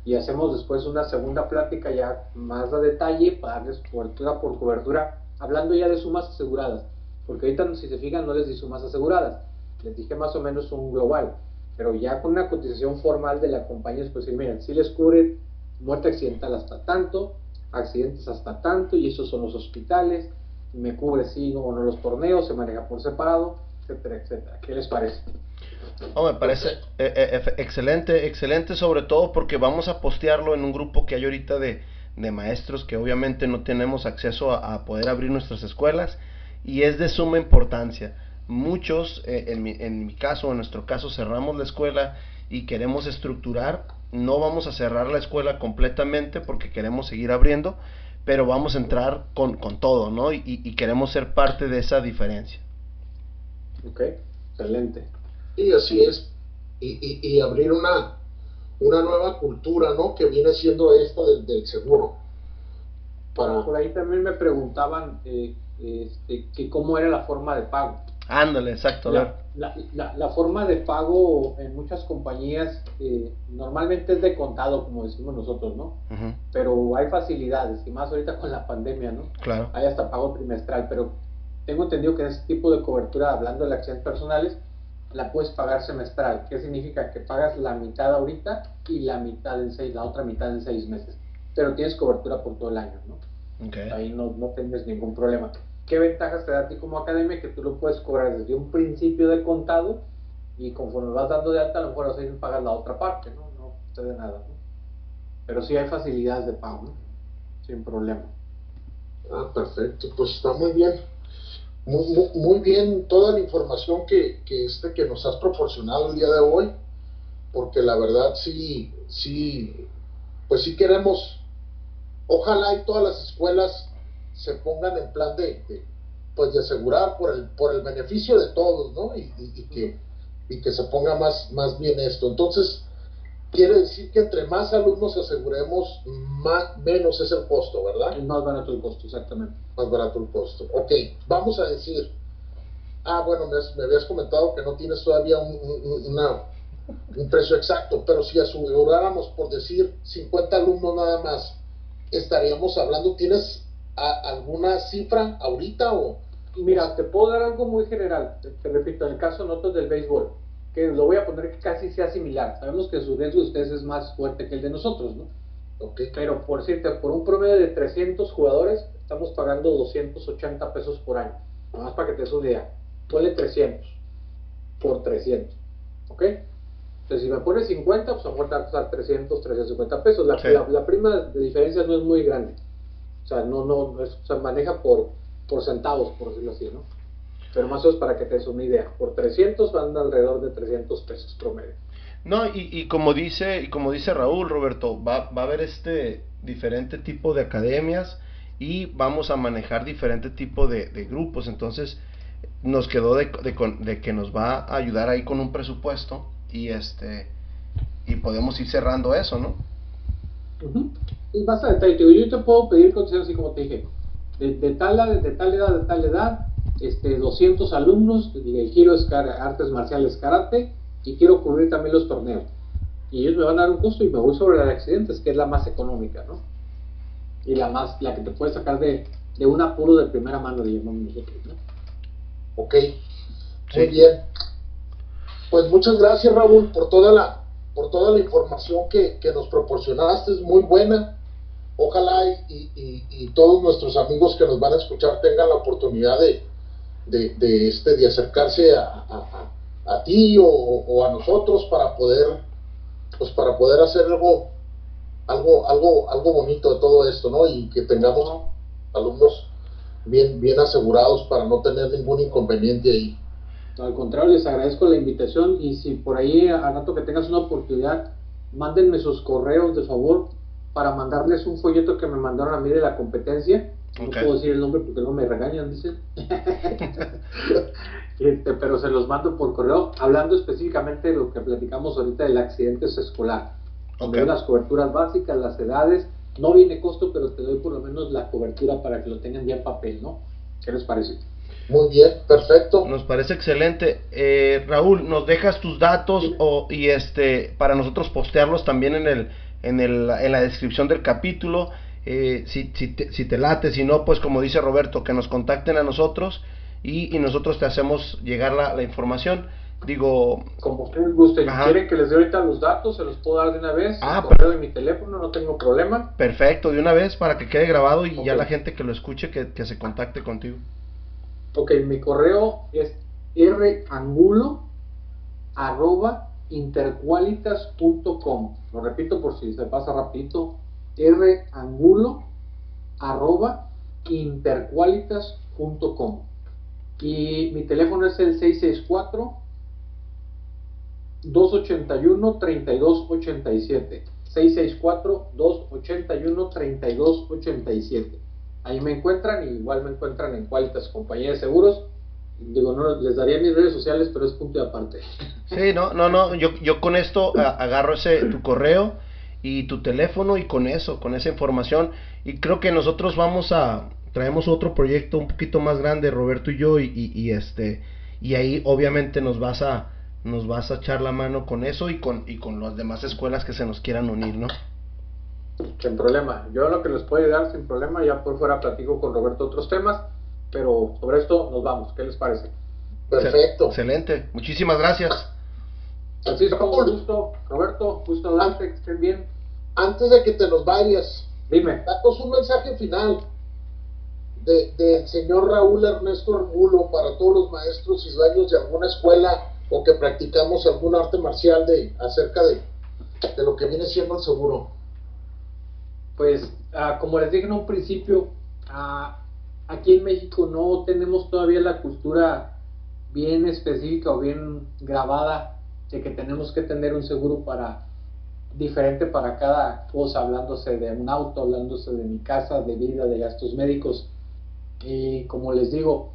Y hacemos después una segunda plática ya más a detalle para darles cobertura por cobertura, hablando ya de sumas aseguradas. Porque ahorita, si se fijan, no les di sumas aseguradas. Les dije más o menos un global. Pero ya con una cotización formal de la compañía, es pues miren, si les cubre muerte accidental hasta tanto, accidentes hasta tanto, y esos son los hospitales, me cubre no o no los torneos, se maneja por separado, etcétera, etcétera. ¿Qué les parece? me parece eh, eh, excelente, excelente sobre todo porque vamos a postearlo en un grupo que hay ahorita de, maestros que obviamente no tenemos acceso a, poder abrir nuestras escuelas y es de suma importancia. Muchos, eh, en, mi, en mi caso, en nuestro caso, cerramos la escuela y queremos estructurar. No vamos a cerrar la escuela completamente porque queremos seguir abriendo, pero vamos a entrar con, todo, ¿no? Y, y queremos ser parte de esa diferencia. Ok, excelente. Y así es. Y, y, abrir una, una nueva cultura, ¿no? Que viene siendo esta del, del seguro. Para... Por ahí también me preguntaban eh, este, que cómo era la forma de pago. Ándale, exacto. La, la, la, forma de pago en muchas compañías eh, normalmente es de contado, como decimos nosotros, ¿no? Pero hay facilidades, y más ahorita con la pandemia, ¿no? Claro. Hay hasta pago trimestral, pero tengo entendido que en ese tipo de cobertura, hablando de acciones personales, la puedes pagar semestral. ¿Qué significa? Que pagas la mitad ahorita y la mitad en seis, la otra mitad en seis meses. Pero tienes cobertura por todo el año, ¿no? Ahí no, no tienes ningún problema. ¿Qué ventajas te da a ti como academia? Que tú lo puedes cobrar desde un principio de contado y conforme vas dando de alta, a lo mejor vas a pagar la otra parte, ¿no? No sucede nada, ¿no? Pero sí hay facilidades de pago, ¿no? Sin problema. Ah, perfecto. Pues está muy bien muy, muy, bien toda la información que, que, este, que nos has proporcionado el día de hoy, porque la verdad sí, sí, pues sí queremos, ojalá y todas las escuelas se pongan en plan de, pues de asegurar por el, por el beneficio de todos, ¿no? Y, y, que, y que se ponga más, más bien esto. Entonces, quiere decir que entre más alumnos aseguremos, más, menos es el costo, ¿verdad? Es más barato el costo, exactamente. Más barato el costo. Ok, vamos a decir, ah, bueno, me, habías comentado que no tienes todavía un, un precio exacto, pero si aseguráramos, por decir, 50 alumnos nada más, estaríamos hablando, ¿tienes alguna cifra ahorita o...? Mira, te puedo dar algo muy general, te, repito, en el caso nosotros del béisbol, que lo voy a poner que casi sea similar. Sabemos que su riesgo de ustedes es más fuerte que el de nosotros, ¿no? Okay. Pero por cierto, por un promedio de 300 jugadores, estamos pagando 280 pesos por año. Nada más para que te des una idea. Ponle 300 por 300. ¿Ok? Entonces, si me pones 50, pues a lo mejor a costar 300, 350 pesos. La, la, prima de diferencia no es muy grande. O sea, no, no, se maneja por, por centavos, por decirlo así, ¿no? Pero más o menos para que te des una idea, por 300 van alrededor de 300 pesos promedio. No, y, y como dice y como dice Raúl, Roberto, va, va a haber este diferente tipo de academias y vamos a manejar diferente tipo de, grupos. Entonces nos quedó de, de, que nos va a ayudar ahí con un presupuesto y este y podemos ir cerrando eso, ¿no? Y más a detalle, yo te puedo pedir consejos así como te dije, de, tal, de tal edad, de tal edad, este, 200 alumnos, el giro es artes marciales karate y quiero cubrir también los torneos. Y ellos me van a dar un costo y me voy sobre la de accidentes, que es la más económica, ¿no? Y la más, la que te puede sacar de, de un apuro de primera mano, nosotros, ¿no? Ok, muy bien. Pues muchas gracias Raúl por toda la, por toda la información que, que nos proporcionaste, es muy buena. Ojalá y, y, todos nuestros amigos que nos van a escuchar tengan la oportunidad de, de, este, de acercarse a, a, ti o, a nosotros para poder, pues para poder hacer algo, algo, algo, algo bonito de todo esto, ¿no? Y que tengamos alumnos bien, bien asegurados para no tener ningún inconveniente ahí. Al contrario, les agradezco la invitación y si por ahí a rato que tengas una oportunidad, mándenme sus correos de favor para mandarles un folleto que me mandaron a mí de la competencia. No puedo decir el nombre porque no me regañan, dicen. Este, pero se los mando por correo, hablando específicamente de lo que platicamos ahorita del accidente escolar. Okay. las coberturas básicas, las edades. No viene costo, pero te doy por lo menos la cobertura para que lo tengan ya en papel, ¿no? ¿Qué les parece? Muy bien, perfecto. Nos parece excelente. Eh, Raúl, ¿nos dejas tus datos o, y este para nosotros postearlos también en, el, en, el, en la descripción del capítulo? Eh, si, si, te, si te late, si no, pues como dice Roberto, que nos contacten a nosotros y, y nosotros te hacemos llegar la, la información. Digo. Como ustedes gusten. ¿Quieren que les dé ahorita los datos? Se los puedo dar de una vez. Ah, pero de mi teléfono, no tengo problema. Perfecto, de una vez para que quede grabado y ya la gente que lo escuche que, que se contacte contigo. Ok, mi correo es rangulo arroba interqualitas.com. Lo repito por si se pasa rapidito. rangulo arroba interqualitas.com. Y mi teléfono es el 664 281 3287. 664 281 3287 Ahí me encuentran, y igual me encuentran en Qualitas Compañía de Seguros. Digo, no les daría mis redes sociales, pero es punto de aparte. Sí, no, no, no. Yo, yo con esto agarro ese tu correo y tu teléfono y con eso, con esa información. Y creo que nosotros vamos a traemos otro proyecto un poquito más grande, Roberto y yo, y, y, este y ahí obviamente nos vas a nos vas a echar la mano con eso y con y con las demás escuelas que se nos quieran unir, ¿no? Sin problema. Yo lo que les puedo dar sin problema, ya por fuera platico con Roberto otros temas, pero sobre esto nos vamos. ¿Qué les parece? Perfecto. Excelente. Muchísimas gracias. Francisco, gusto. Roberto, gusto darte, que estén bien. Antes de que te nos vayas, dime. Danos un mensaje final del de señor Raúl Ernesto Arbulo para todos los maestros y dueños de alguna escuela o que practicamos algún arte marcial de acerca de, de lo que viene siendo el seguro pues ah, como les dije en un principio, ah, aquí en México no tenemos todavía la cultura bien específica o bien grabada de que tenemos que tener un seguro para diferente para cada cosa, hablándose de un auto, hablándose de mi casa, de vida, de gastos médicos. Y como les digo,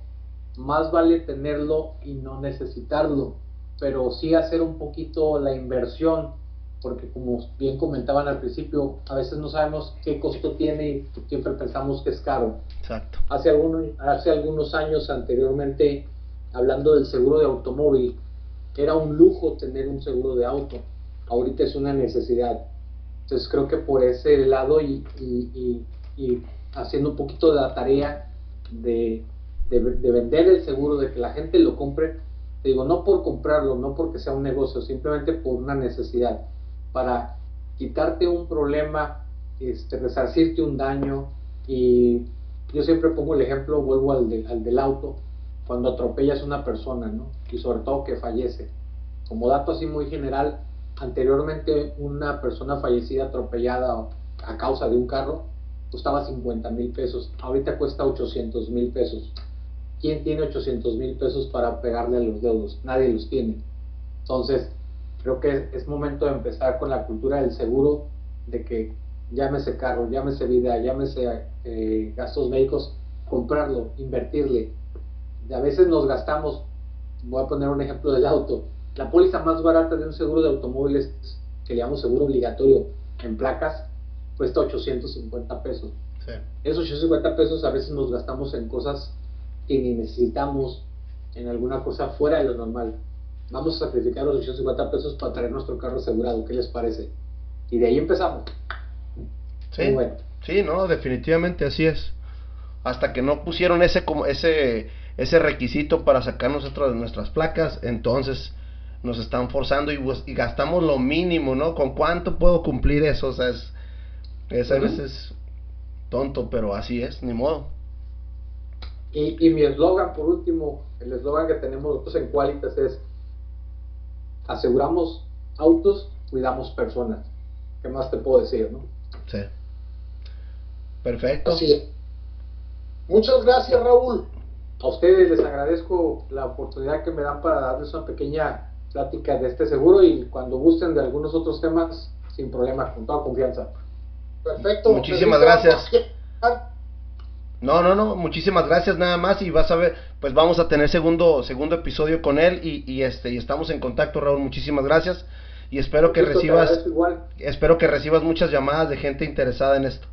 más vale tenerlo y no necesitarlo, pero sí hacer un poquito la inversión porque como bien comentaban al principio, a veces no sabemos qué costo tiene y siempre pensamos que es caro. Exacto. Hace, algunos, hace algunos años anteriormente, hablando del seguro de automóvil, era un lujo tener un seguro de auto. Ahorita es una necesidad. Entonces creo que por ese lado y, y, y, haciendo un poquito de la tarea de, de, de vender el seguro, de que la gente lo compre, digo, no por comprarlo, no porque sea un negocio, simplemente por una necesidad para quitarte un problema, este, resarcirte un daño. Y yo siempre pongo el ejemplo, vuelvo al, al del auto, cuando atropellas a una persona, ¿no? Y sobre todo que fallece. Como dato así muy general, anteriormente una persona fallecida atropellada a causa de un carro costaba 50 mil pesos, ahorita cuesta 800 mil pesos. ¿Quién tiene 800 mil pesos para pegarle a los dedos? Nadie los tiene. Entonces, creo que es momento de empezar con la cultura del seguro, de que llámese carro, llámese vida, llámese eh, gastos médicos, comprarlo, invertirle. a veces nos gastamos, voy a poner un ejemplo del auto, la póliza más barata de un seguro de automóviles, que le llamamos seguro obligatorio en placas, cuesta 850 pesos. Esos 850 pesos a veces nos gastamos en cosas que ni necesitamos, en alguna cosa fuera de lo normal. Vamos a sacrificar los 850 pesos para traer nuestro carro asegurado, ¿qué les parece? Y de ahí empezamos. Sí, sí, no, definitivamente así es. Hasta que no pusieron ese como ese ese requisito para sacar nosotros nuestras placas, entonces nos están forzando y, gastamos lo mínimo, ¿no? ¿Con cuánto puedo cumplir eso? O sea, es, es a veces tonto, pero así es, ni modo. Y, y mi eslogan, por último, el eslogan que tenemos nosotros en Qualitas es, aseguramos autos, cuidamos personas. ¿Qué más te puedo decir, no? Sí. Perfecto. Muchas gracias, Raúl. A ustedes les agradezco la oportunidad que me dan para darles una pequeña plática de este seguro y cuando gusten de algunos otros temas, sin problema, con toda confianza. Perfecto. Muchísimas gracias. No, no, no, muchísimas gracias nada más y vas a ver, pues vamos a tener segundo segundo episodio con él y, y este y estamos en contacto, Raúl, muchísimas gracias y espero que recibas espero que recibas muchas llamadas de gente interesada en esto.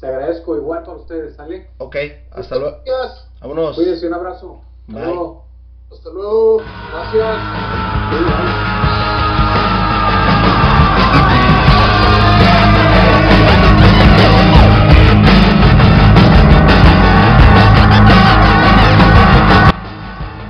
Te agradezco igual para ustedes, ¿sale? Ok, hasta luego. Vámonos. Cuídense, un abrazo. Hasta luego. Hasta luego. Gracias.